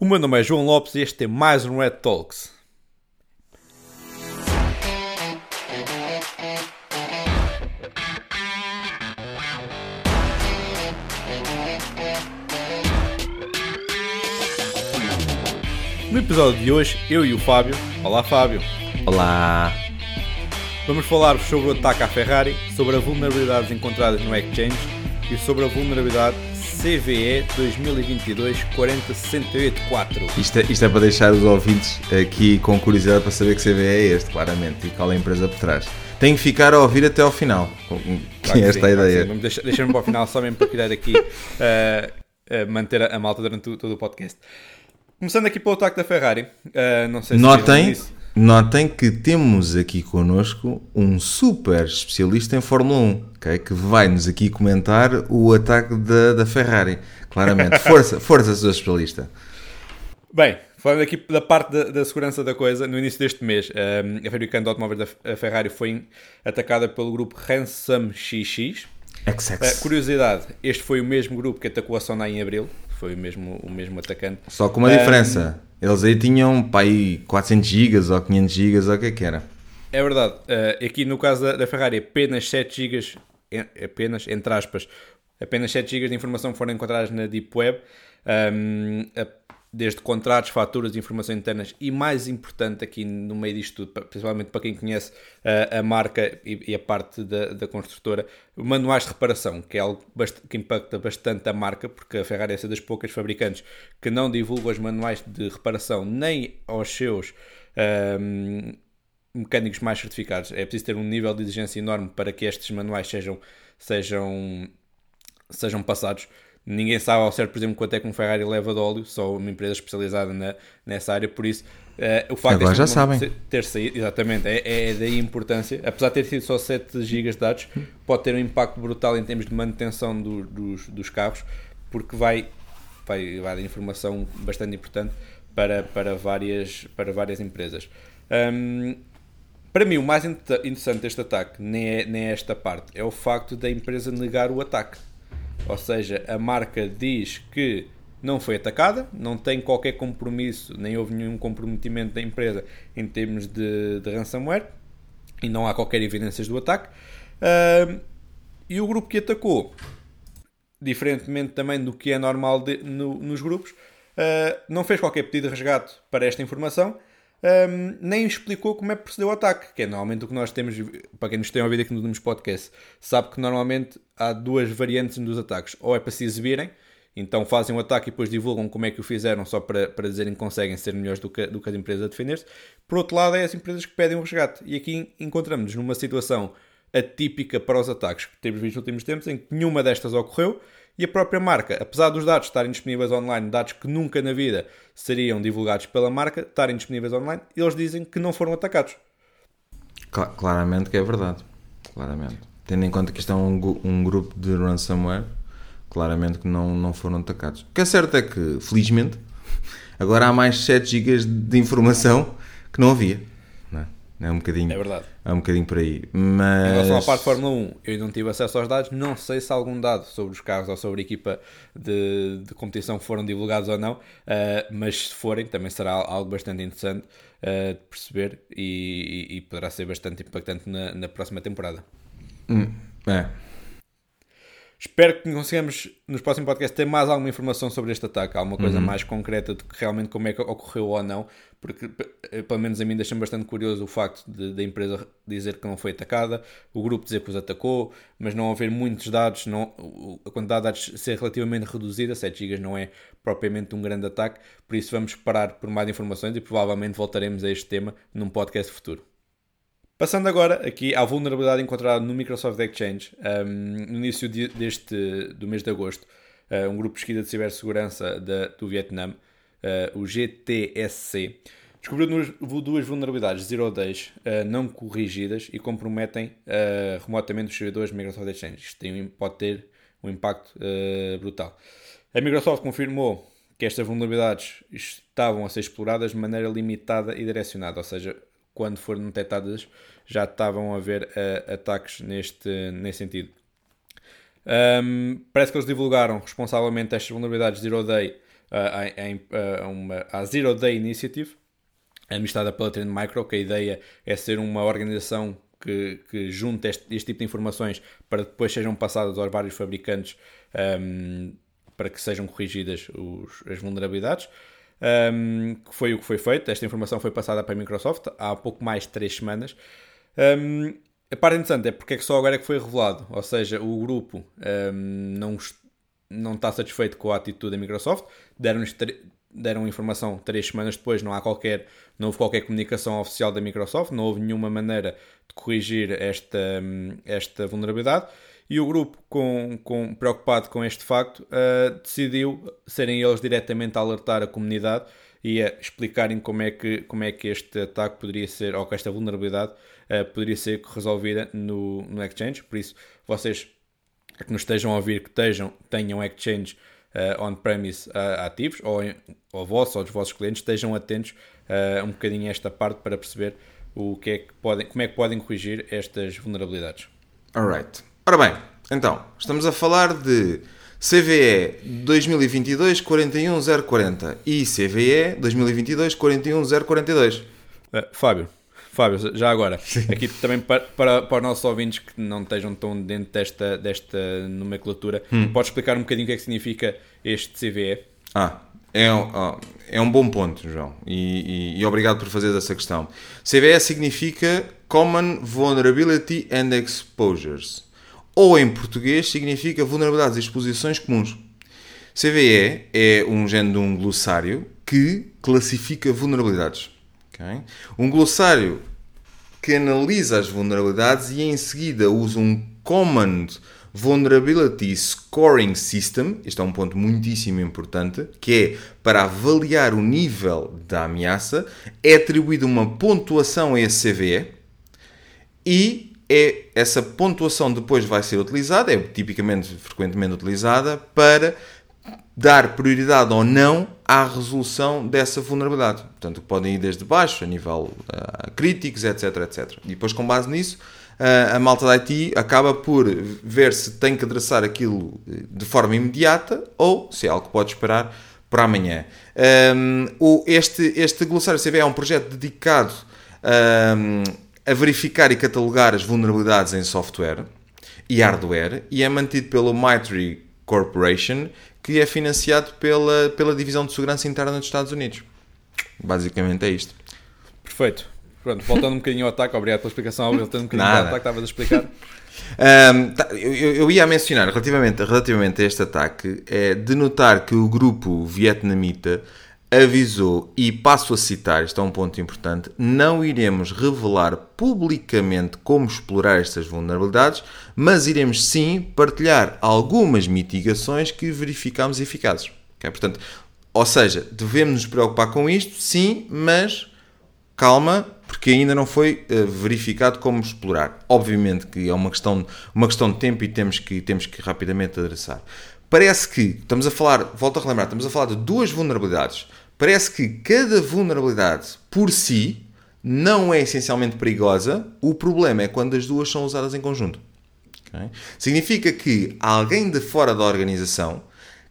O meu nome é João Lopes e este é mais um Red Talks. No episódio de hoje, eu e o Fábio. Olá, Fábio. Olá. Vamos falar sobre o ataque à Ferrari, sobre as vulnerabilidades encontradas no Exchange e sobre a vulnerabilidade CVE 2022-40684. Isto é, isto é para deixar os ouvintes aqui com curiosidade para saber que CVE é este, claramente, e qual é a empresa por trás. Tem que ficar a ouvir até ao final, Claro esta sim, a claro ideia. sim. Vamos deixar- Deixar-me para o final só mesmo para criar aqui, eh, eh, manter a, a malta durante todo o podcast. Começando aqui pelo ataque da Ferrari. eh, não sei se Notem, isso. Notem que temos aqui connosco um super especialista em Fórmula 1, ok? que vai-nos aqui comentar o ataque da, da Ferrari. Claramente, força, força, seu especialista. Bem, falando aqui da parte da, da segurança da coisa, no início deste mês, eh, a fabricante de automóveis da Ferrari foi atacada pelo grupo Ransom XX. XX. Eh, curiosidade, este foi o mesmo grupo que atacou a Sonai em Abril. Foi o mesmo, o mesmo atacante. Só com uma Ahm, diferença. Eles aí tinham pá, aí 400 gigas ou 500 gigas ou o que é que era. É verdade. Uh, aqui no caso da, da Ferrari, apenas 7 GB, apenas, entre aspas, apenas 7 GB de informação foram encontradas na Deep Web, um, a- desde contratos, faturas, informações internas e, mais importante aqui no meio disto tudo, pa- principalmente para quem conhece uh, a marca e, e a parte da, da construtora, manuais de reparação, que é algo que impacta bastante a marca, porque a Ferrari é essa das poucas fabricantes que não divulga os manuais de reparação nem aos seus um, mecânicos mais certificados. É preciso ter um nível de exigência enorme para que estes manuais sejam, sejam, sejam passados. Ninguém sabe ao certo, por exemplo, quanto é que um Ferrari leva de óleo, só uma empresa especializada na, nessa área, por isso eh, o facto Agora ser- ter saído, exatamente, é, é daí a importância, apesar de ter sido só 7 GB de dados, pode ter um impacto brutal em termos de manutenção do- dos, dos carros, porque vai, vai, vai dar informação bastante importante para, para, várias, para várias empresas. Hum, para mim, o mais inter- interessante deste ataque nem é, nem é esta parte, é o facto da empresa negar o ataque. Ou seja, a marca diz que não foi atacada, não tem qualquer compromisso, nem houve nenhum comprometimento da empresa em termos de, de ransomware e não há qualquer evidências do ataque. Ahm, e o grupo que atacou, diferentemente também do que é normal de- no- nos grupos, ah, não fez qualquer pedido de resgate para esta informação, ahm, nem explicou como é que procedeu o ataque, que é normalmente o que nós temos, para quem nos tem ouvido aqui nos podcasts, sabe que normalmente há duas variantes dos ataques, ou é para se exibirem, então fazem o ataque e depois divulgam como é que o fizeram só para, para dizerem que conseguem ser melhores do que, do que as empresas a defender-se. Por outro lado, é as empresas que pedem o resgate. E aqui encontramos-nos numa situação atípica para os ataques que temos visto nos últimos tempos, em que nenhuma destas ocorreu e a própria marca, apesar dos dados estarem disponíveis online, dados que nunca na vida seriam divulgados pela marca, estarem disponíveis online, eles dizem que não foram atacados. Cla- claramente que é verdade. Claramente. Tendo em conta que isto é um, um grupo de ransomware, claramente que não, não foram atacados. O que é certo é que, felizmente, agora há mais 7 GB de informação que não havia. Não é? Um bocadinho, É verdade. é um bocadinho por aí. Em relação à Mas. parte de Fórmula 1, eu não tive acesso aos dados, não sei se algum dado sobre os carros ou sobre a equipa de, de competição foram divulgados ou não, eh, mas se forem, também será algo bastante interessante eh, de perceber e, e- e poderá ser bastante impactante na, na próxima temporada. Hum, é. Espero que consigamos nos próximos podcasts ter mais alguma informação sobre este ataque, alguma coisa mais concreta de que realmente como é que ocorreu ou não, porque eh, pelo menos a mim deixa-me bastante curioso o facto da empresa dizer que não foi atacada, o grupo dizer que os atacou, mas não haver muitos dados, não, a quantidade de dados ser relativamente reduzida, 7 GB não é propriamente um grande ataque, por isso vamos esperar por mais informações e provavelmente voltaremos a este tema num podcast futuro. Passando agora aqui à vulnerabilidade encontrada no Microsoft Exchange, um, no início de- deste, do mês de agosto, uh, um grupo de pesquisa de cibersegurança do Vietnã, uh, o GTSC, descobriu duas, vulnerabilidades zero days uh, não corrigidas e comprometem uh, remotamente os servidores do Microsoft Exchange. Isto tem, pode ter um impacto uh, brutal. A Microsoft confirmou que estas vulnerabilidades estavam a ser exploradas de maneira limitada e direcionada, ou seja, quando foram detectadas já estavam a haver uh, ataques neste, nesse sentido. Um, parece que eles divulgaram responsavelmente estas vulnerabilidades Zero Day à, à, uma, à Zero Day Initiative, administrada pela Trend Micro, que a ideia é ser uma organização que, que junta este, este, tipo de informações para depois sejam passadas aos vários fabricantes um, para que sejam corrigidas os, as vulnerabilidades. Um, que foi o que foi feito. Esta informação foi passada para a Microsoft há pouco mais de 3 semanas. Um, a parte interessante é porque é que só agora é que foi revelado, ou seja, o grupo um, não, não está satisfeito com a atitude da Microsoft, deram-nos deram informação três semanas depois, não há qualquer, não houve qualquer comunicação oficial da Microsoft, não houve nenhuma maneira de corrigir esta, esta vulnerabilidade e o grupo, com, com, preocupado com este facto, uh, decidiu serem eles diretamente a alertar a comunidade e a explicarem como é que, como é que este ataque poderia ser, ou que esta vulnerabilidade uh, poderia ser resolvida no, no Exchange. Por isso, vocês que nos estejam a ouvir, que estejam, tenham Exchange uh, on-premise ativos, ou, ou vossos ou dos vossos clientes, estejam atentos um bocadinho a esta parte para perceber o que é que podem, como é que podem corrigir estas vulnerabilidades. Alright. Ora bem, então, estamos a falar de CVE 2022 41040 e CVE 2022 41042. Uh, Fábio, Fábio, já agora, Sim. aqui também para, para, para os nossos ouvintes que não estejam tão dentro desta, desta nomenclatura, hum. podes explicar um bocadinho o que é que significa este CVE? Ah, é um, é um bom ponto, João, e, e, e obrigado por fazer essa questão. CVE significa Common Vulnerability and Exposures ou em português significa vulnerabilidades e exposições comuns. CVE é um género de um glossário que classifica vulnerabilidades. Okay? Um glossário que analisa as vulnerabilidades e em seguida usa um Common Vulnerability Scoring System, este é um ponto muitíssimo importante, que é para avaliar o nível da ameaça, é atribuída uma pontuação a esse CVE e é essa pontuação depois vai ser utilizada, é tipicamente frequentemente utilizada para dar prioridade ou não à resolução dessa vulnerabilidade. Portanto, podem ir desde baixo, a nível uh, críticos, etc, etc. E depois, com base nisso, uh, a malta da IT acaba por ver se tem que adressar aquilo de forma imediata ou se é algo que pode esperar para amanhã. Um, este, este Glossário CV é um projeto dedicado um, a verificar e catalogar as vulnerabilidades em software e hardware e é mantido pelo Mitre Corporation, que é financiado pela, pela Divisão de Segurança Interna dos Estados Unidos. Basicamente é isto. Perfeito. Pronto, voltando um bocadinho ao ataque, obrigado pela explicação, voltando um bocadinho Nada. ao ataque, estavas a explicar. Um, tá, eu, eu, ia mencionar relativamente, relativamente a este ataque, é de notar que o grupo vietnamita avisou, e passo a citar, isto é um ponto importante, não iremos revelar publicamente como explorar estas vulnerabilidades, mas iremos sim partilhar algumas mitigações que verificamos eficazes. Okay? Portanto, ou seja, devemos nos preocupar com isto, sim, mas calma, porque ainda não foi uh, verificado como explorar. Obviamente que é uma questão, uma questão de tempo e temos que, temos que rapidamente adressar. Parece que, estamos a falar, volto a relembrar, estamos a falar de duas vulnerabilidades parece que cada vulnerabilidade por si não é essencialmente perigosa, o problema é quando as duas são usadas em conjunto. Okay? Significa que alguém de fora da organização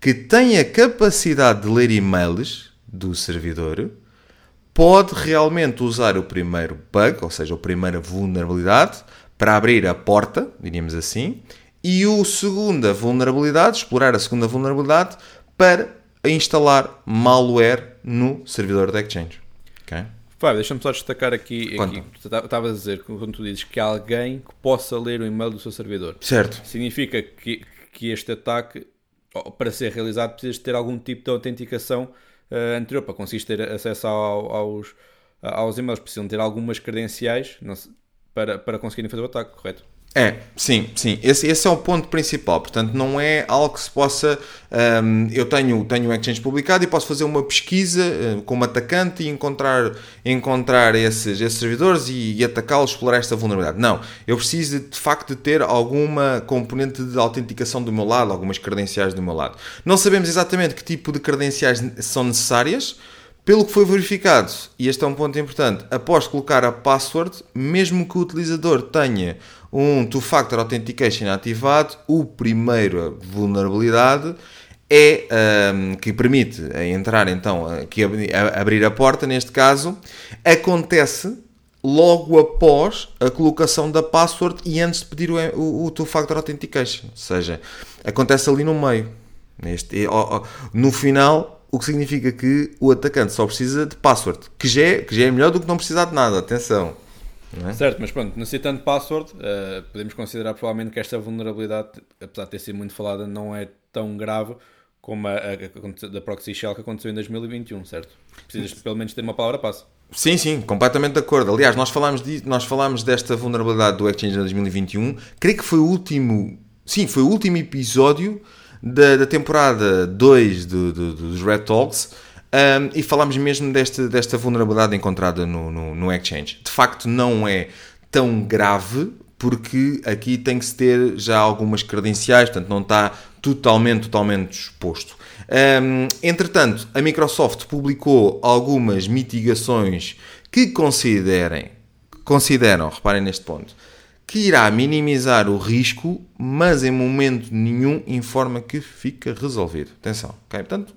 que tem a capacidade de ler e-mails do servidor pode realmente usar o primeiro bug, ou seja, a primeira vulnerabilidade, para abrir a porta, diríamos assim, e o segunda vulnerabilidade, explorar a segunda vulnerabilidade, para instalar malware no servidor da Exchange. Okay? Fábio, deixa-me só destacar aqui, aqui estavas a dizer, quando tu dizes que há alguém que possa ler o e-mail do seu servidor. Certo. Significa que, que este ataque, para ser realizado, precisas ter algum tipo de autenticação uh, anterior, para conseguir ter acesso ao, aos, aos e-mails. Precisam ter algumas credenciais para, para conseguirem fazer o ataque, correto? É, sim, sim. Esse, esse é o ponto principal. Portanto, não é algo que se possa. Um, eu tenho, tenho um Exchange publicado e posso fazer uma pesquisa uh, como atacante e encontrar, encontrar esses, esses servidores e, e atacá-los, explorar esta vulnerabilidade. Não. Eu preciso de, de facto de ter alguma componente de autenticação do meu lado, algumas credenciais do meu lado. Não sabemos exatamente que tipo de credenciais são necessárias. Pelo que foi verificado, e este é um ponto importante, após colocar a password, mesmo que o utilizador tenha um two-factor authentication ativado, o primeira vulnerabilidade é um, que permite entrar então, que abrir a porta, neste caso, acontece logo após a colocação da password e antes de pedir o, o, o two-factor authentication. Ou seja, acontece ali no meio. Neste, no final, o que significa que o atacante só precisa de password, que já é, que já é melhor do que não precisar de nada, atenção. É? Certo, mas pronto, necessitando de password, uh, podemos considerar provavelmente que esta vulnerabilidade, apesar de ter sido muito falada, não é tão grave como a, a, a da Proxy Shell que aconteceu em 2021, certo? Precisas pelo menos ter uma palavra passe. Sim, sim, completamente de acordo. Aliás, nós falámos, de, nós falámos desta vulnerabilidade do Exchange em 2021. Creio que foi o último. Sim, foi o último episódio da, da temporada 2 do, do, dos Red Talks. Um, e falámos mesmo desta, desta vulnerabilidade encontrada no, no, no Exchange. De facto, não é tão grave, porque aqui tem que se ter já algumas credenciais, portanto, não está totalmente, totalmente exposto. Um, entretanto, a Microsoft publicou algumas mitigações que considerem, consideram, reparem neste ponto, que irá minimizar o risco, mas em momento nenhum informa que fica resolvido. Atenção, ok? Portanto,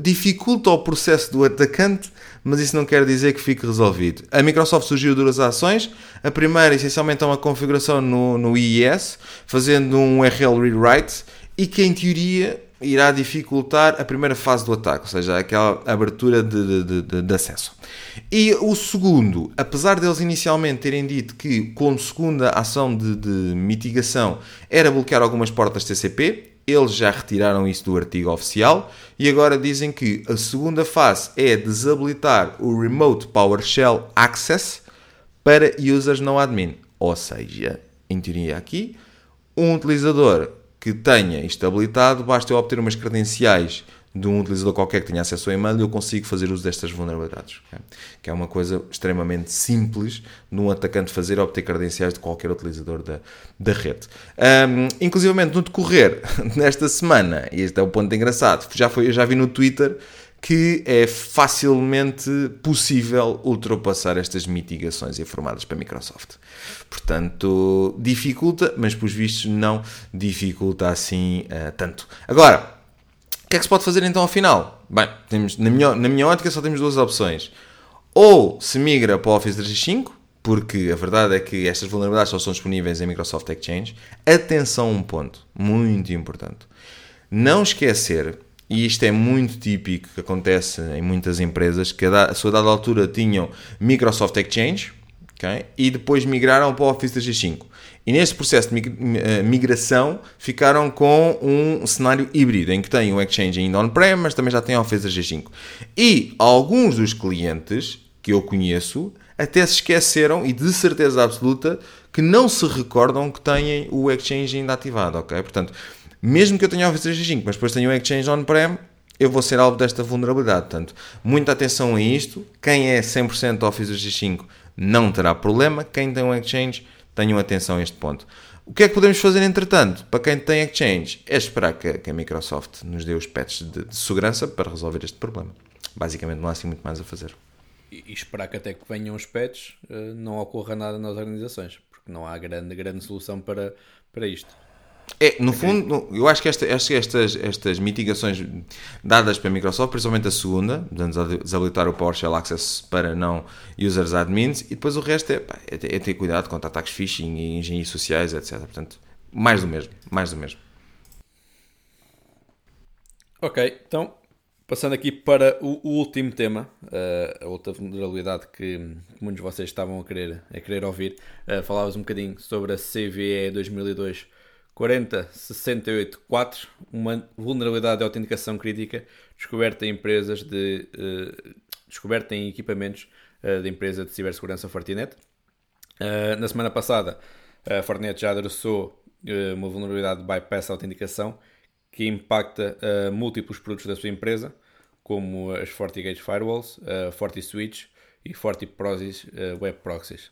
dificulta o processo do atacante, mas isso não quer dizer que fique resolvido. A Microsoft surgiu duas ações. A primeira, essencialmente, é uma configuração no, no IIS, fazendo um URL rewrite, e que, em teoria, irá dificultar a primeira fase do ataque, ou seja, aquela abertura de, de, de, de, acesso. E o segundo, apesar deles inicialmente terem dito que, como segunda ação de, mitigação, era bloquear algumas portas TCP, eles já retiraram isso do artigo oficial e agora dizem que a segunda fase é desabilitar o Remote PowerShell Access para users não admin. Ou seja, em teoria aqui, um utilizador que tenha isto habilitado, basta eu obter umas credenciais de um utilizador qualquer que tenha acesso ao e-mail eu consigo fazer uso destas vulnerabilidades. Okay? Que é uma coisa extremamente simples de um atacante fazer obter credenciais de qualquer utilizador da, da rede. Um, no decorrer desta semana, e este é o ponto engraçado, já foi, já vi no Twitter que é facilmente possível ultrapassar estas mitigações informadas para a Microsoft. Portanto, dificulta, mas pelos vistos não dificulta assim uh, tanto. Agora, o que é que se pode fazer então ao final? Bem, temos, na, minha, na minha ótica só temos duas opções. Ou se migra para o Office 365, porque a verdade é que estas vulnerabilidades só são disponíveis em Microsoft Exchange. Atenção a um ponto muito importante. Não esquecer e isto é muito típico que acontece em muitas empresas, que a sua dada altura tinham Microsoft Exchange okay? e depois migraram para o Office 365. E neste processo de eh, migração ficaram com um cenário híbrido, em que têm o Exchange ainda on-prem, mas também já têm o Office 365. E alguns dos clientes que eu conheço até se esqueceram, e de certeza absoluta, que não se recordam que têm o Exchange ainda ativado, ok? Portanto, mesmo que eu tenha Office 365, mas depois tenha o Exchange on-prem, eu vou ser alvo desta vulnerabilidade. Portanto, muita atenção a isto. Quem é 100% Office 365 não terá problema. Quem tem um Exchange, tenham atenção a este ponto. O que é que podemos fazer entretanto? Para quem tem Exchange, é esperar que, que a Microsoft nos dê os patches de, de, segurança para resolver este problema. Basicamente, não há assim muito mais a fazer. E, e esperar que até que venham os patches eh, não ocorra nada nas organizações, porque não há grande, grande solução para, para isto. É, no fundo, eu acho que esta, estas, estas mitigações dadas pela Microsoft, principalmente a segunda, desabilitar o PowerShell Access para não users admins, e depois o resto é, pá, é, é ter cuidado contra ataques phishing e engenharias sociais, etc. Portanto, mais do mesmo, mais do mesmo. Ok, então, passando aqui para o, o último tema, uh, a outra vulnerabilidade que muitos de vocês estavam a querer, a querer ouvir, uh, falávamos um bocadinho sobre a CVE 2002 40684, uma vulnerabilidade de autenticação crítica descoberta em empresas de uh, descoberta em equipamentos uh, da empresa de cibersegurança Fortinet. Uh, na semana passada, a Fortinet já adressou uma vulnerabilidade de bypass autenticação que impacta múltiplos produtos da sua empresa, como as FortiGate Firewalls, a FortiSwitch e FortiProxys Web Proxies.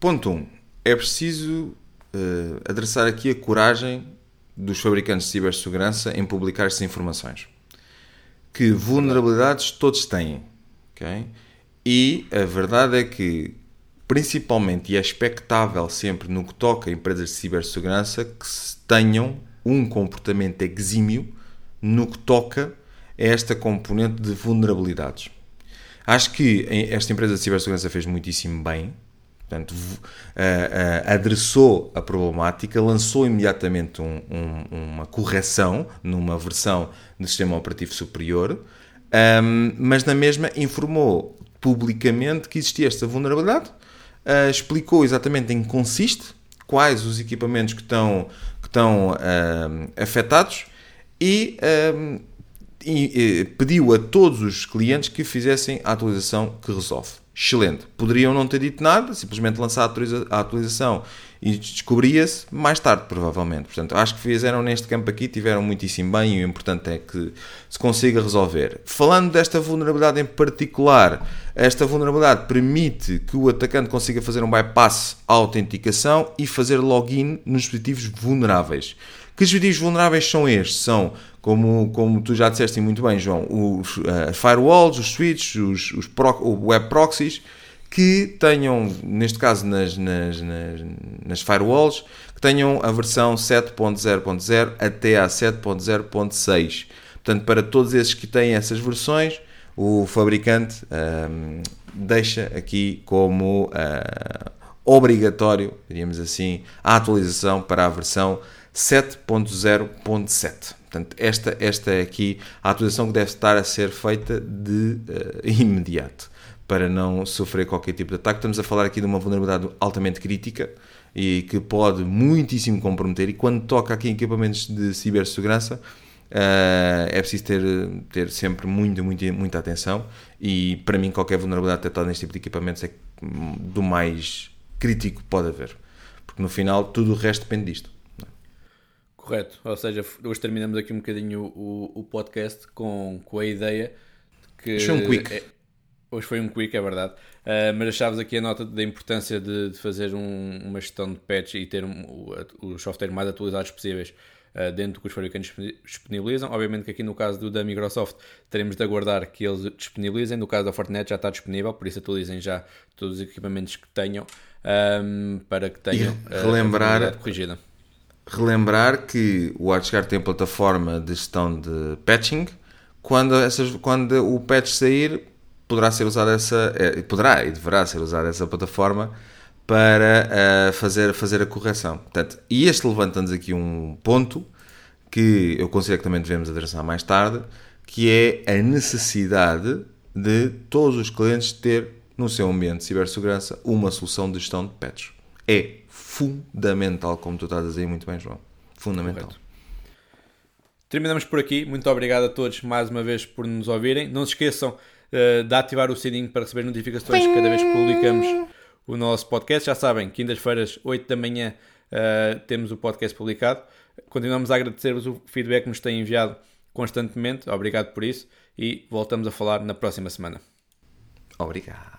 Ponto 1. Um é preciso uh, adressar aqui a coragem dos fabricantes de cibersegurança em publicar estas informações. Que vulnerabilidades todos têm. Okay? E a verdade é que, principalmente, e é expectável sempre no que toca a empresas de cibersegurança, que tenham um comportamento exímio no que toca a esta componente de vulnerabilidades. Acho que esta empresa de cibersegurança fez muitíssimo bem, portanto, uh, uh, adressou a problemática, lançou imediatamente um, um, uma correção numa versão do sistema operativo superior, um, mas na mesma informou publicamente que existia esta vulnerabilidade, uh, explicou exatamente em que consiste, quais os equipamentos que estão, que estão afetados e e, pediu a todos os clientes que fizessem a atualização que resolve. Excelente. Poderiam não ter dito nada, simplesmente lançar a atualização e descobria-se mais tarde, provavelmente. Portanto, acho que fizeram neste campo aqui, tiveram muitíssimo bem e o importante é que se consiga resolver. Falando desta vulnerabilidade em particular, esta vulnerabilidade permite que o atacante consiga fazer um bypass à autenticação e fazer login nos dispositivos vulneráveis. Que dispositivos vulneráveis são estes? São como, como tu já disseste muito bem, João, os uh, firewalls, os switches, os, os web proxies, que tenham, neste caso nas, nas, nas, nas firewalls, que tenham a versão 7.0.0 até a 7.0.6. Portanto, para todos esses que têm essas versões, o fabricante um, ehm, deixa aqui como uh, obrigatório, diríamos assim, a atualização para a versão 7.0.7. Portanto, esta, esta é aqui a atualização que deve estar a ser feita de uh, imediato para não sofrer qualquer tipo de ataque. Estamos a falar aqui de uma vulnerabilidade altamente crítica e que pode muitíssimo comprometer. E quando toca aqui em equipamentos de cibersegurança, uh, é preciso ter, ter sempre muita, muita, muita atenção. E para mim, qualquer vulnerabilidade detectada neste tipo de equipamentos é do mais crítico que pode haver. Porque no final, tudo o resto depende disto. Correto, ou seja, hoje terminamos aqui um bocadinho o, o podcast com, com a ideia que. Hoje foi um quick. É, hoje foi um quick, é verdade. Uh, mas achavas aqui a nota da importância de, de fazer um, uma gestão de patch e ter um, o, o software mais atualizados possíveis uh, dentro do que os fabricantes disponibilizam. Obviamente que aqui no caso do, da Microsoft teremos de aguardar que eles disponibilizem. No caso da Fortinet já está disponível, por isso atualizem já todos os equipamentos que tenham um, para que tenham e relembrar, a corrigida relembrar que o WatchGuard tem plataforma de gestão de patching. Quando, essas, quando o patch sair, poderá ser usada essa, é, poderá e deverá ser usada essa plataforma para uh, fazer, fazer a correção. Portanto, e este levanta-nos aqui um ponto que eu considero que também devemos adressar mais tarde, que é a necessidade de todos os clientes ter no seu ambiente de cibersegurança uma solução de gestão de patches. É fundamental, como tu estás a dizer muito bem, João. Fundamental. Correto. Terminamos por aqui. Muito obrigado a todos mais uma vez por nos ouvirem. Não se esqueçam uh, de ativar o sininho para receber notificações cada vez que publicamos o nosso podcast. Já sabem, quintas-feiras, 8 da manhã, uh, temos o podcast publicado. Continuamos a agradecer-vos o feedback que nos têm enviado constantemente. Obrigado por isso e voltamos a falar na próxima semana. Obrigado.